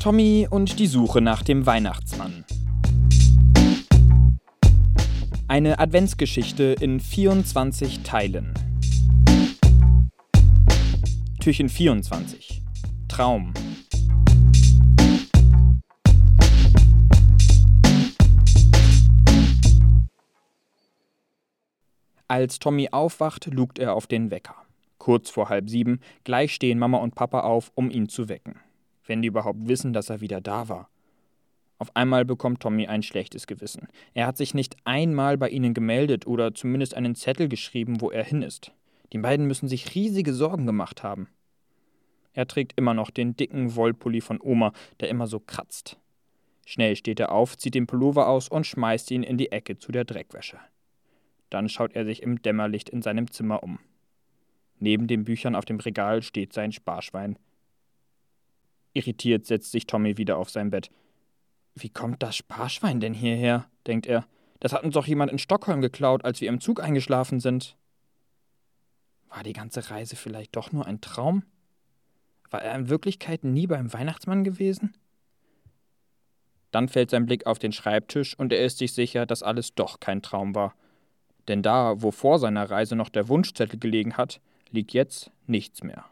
Tommy und die Suche nach dem Weihnachtsmann. Eine Adventsgeschichte in 24 Teilen. Türchen 24. Traum. Als Tommy aufwacht, lugt er auf den Wecker. Kurz vor halb sieben, gleich stehen Mama und Papa auf, um ihn zu wecken. Wenn die überhaupt wissen, dass er wieder da war. Auf einmal bekommt Tommy ein schlechtes Gewissen. Er hat sich nicht einmal bei ihnen gemeldet oder zumindest einen Zettel geschrieben, wo er hin ist. Die beiden müssen sich riesige Sorgen gemacht haben. Er trägt immer noch den dicken Wollpulli von Oma, der immer so kratzt. Schnell steht er auf, zieht den Pullover aus und schmeißt ihn in die Ecke zu der Dreckwäsche. Dann schaut er sich im Dämmerlicht in seinem Zimmer um. Neben den Büchern auf dem Regal steht sein Sparschwein. Irritiert setzt sich Tommy wieder auf sein Bett. Wie kommt das Sparschwein denn hierher? denkt er. Das hat uns doch jemand in Stockholm geklaut, als wir im Zug eingeschlafen sind. War die ganze Reise vielleicht doch nur ein Traum? War er in Wirklichkeit nie beim Weihnachtsmann gewesen? Dann fällt sein Blick auf den Schreibtisch und er ist sich sicher, dass alles doch kein Traum war. Denn da, wo vor seiner Reise noch der Wunschzettel gelegen hat, liegt jetzt nichts mehr.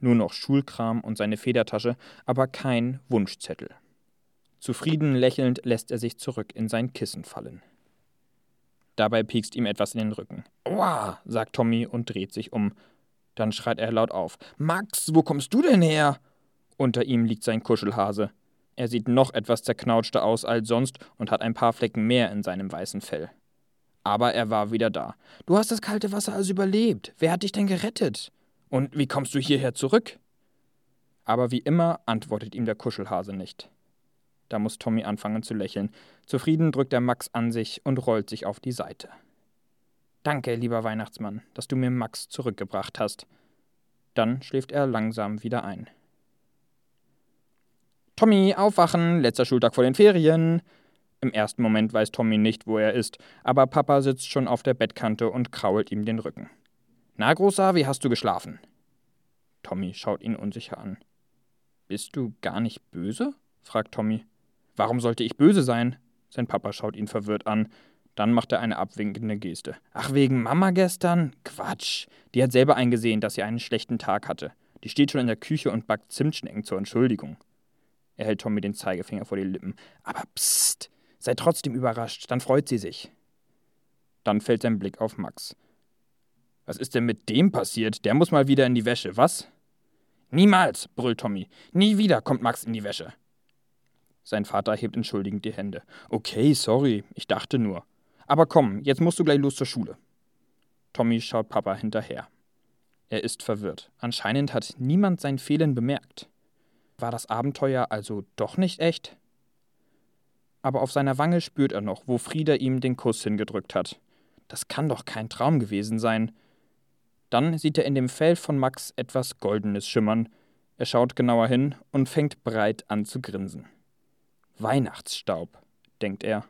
Nur noch Schulkram und seine Federtasche, aber kein Wunschzettel. Zufrieden lächelnd lässt er sich zurück in sein Kissen fallen. Dabei piekst ihm etwas in den Rücken. Aua, sagt Tommy und dreht sich um. Dann schreit er laut auf. Max, wo kommst du denn her? Unter ihm liegt sein Kuschelhase. Er sieht noch etwas zerknautschter aus als sonst und hat ein paar Flecken mehr in seinem weißen Fell. Aber er war wieder da. Du hast das kalte Wasser also überlebt. Wer hat dich denn gerettet? Und wie kommst du hierher zurück? Aber wie immer antwortet ihm der Kuschelhase nicht. Da muss Tommy anfangen zu lächeln. Zufrieden drückt er Max an sich und rollt sich auf die Seite. Danke, lieber Weihnachtsmann, dass du mir Max zurückgebracht hast. Dann schläft er langsam wieder ein. Tommy, aufwachen, letzter Schultag vor den Ferien. Im ersten Moment weiß Tommy nicht, wo er ist, aber Papa sitzt schon auf der Bettkante und krault ihm den Rücken. Na, Großer, wie hast du geschlafen? Tommy schaut ihn unsicher an. Bist du gar nicht böse? fragt Tommy. Warum sollte ich böse sein? Sein Papa schaut ihn verwirrt an. Dann macht er eine abwinkende Geste. Ach, wegen Mama gestern? Quatsch. Die hat selber eingesehen, dass sie einen schlechten Tag hatte. Die steht schon in der Küche und backt Zimtschnecken zur Entschuldigung. Er hält Tommy den Zeigefinger vor die Lippen. Aber psst, Sei trotzdem überrascht, dann freut sie sich. Dann fällt sein Blick auf Max. Was ist denn mit dem passiert? Der muss mal wieder in die Wäsche, was? Niemals, brüllt Tommy. Nie wieder kommt Max in die Wäsche. Sein Vater hebt entschuldigend die Hände. Okay, sorry, ich dachte nur. Aber komm, jetzt musst du gleich los zur Schule. Tommy schaut Papa hinterher. Er ist verwirrt. Anscheinend hat niemand sein Fehlen bemerkt. War das Abenteuer also doch nicht echt? aber auf seiner Wange spürt er noch, wo Frieda ihm den Kuss hingedrückt hat. Das kann doch kein Traum gewesen sein. Dann sieht er in dem Fell von Max etwas Goldenes schimmern. Er schaut genauer hin und fängt breit an zu grinsen. Weihnachtsstaub, denkt er.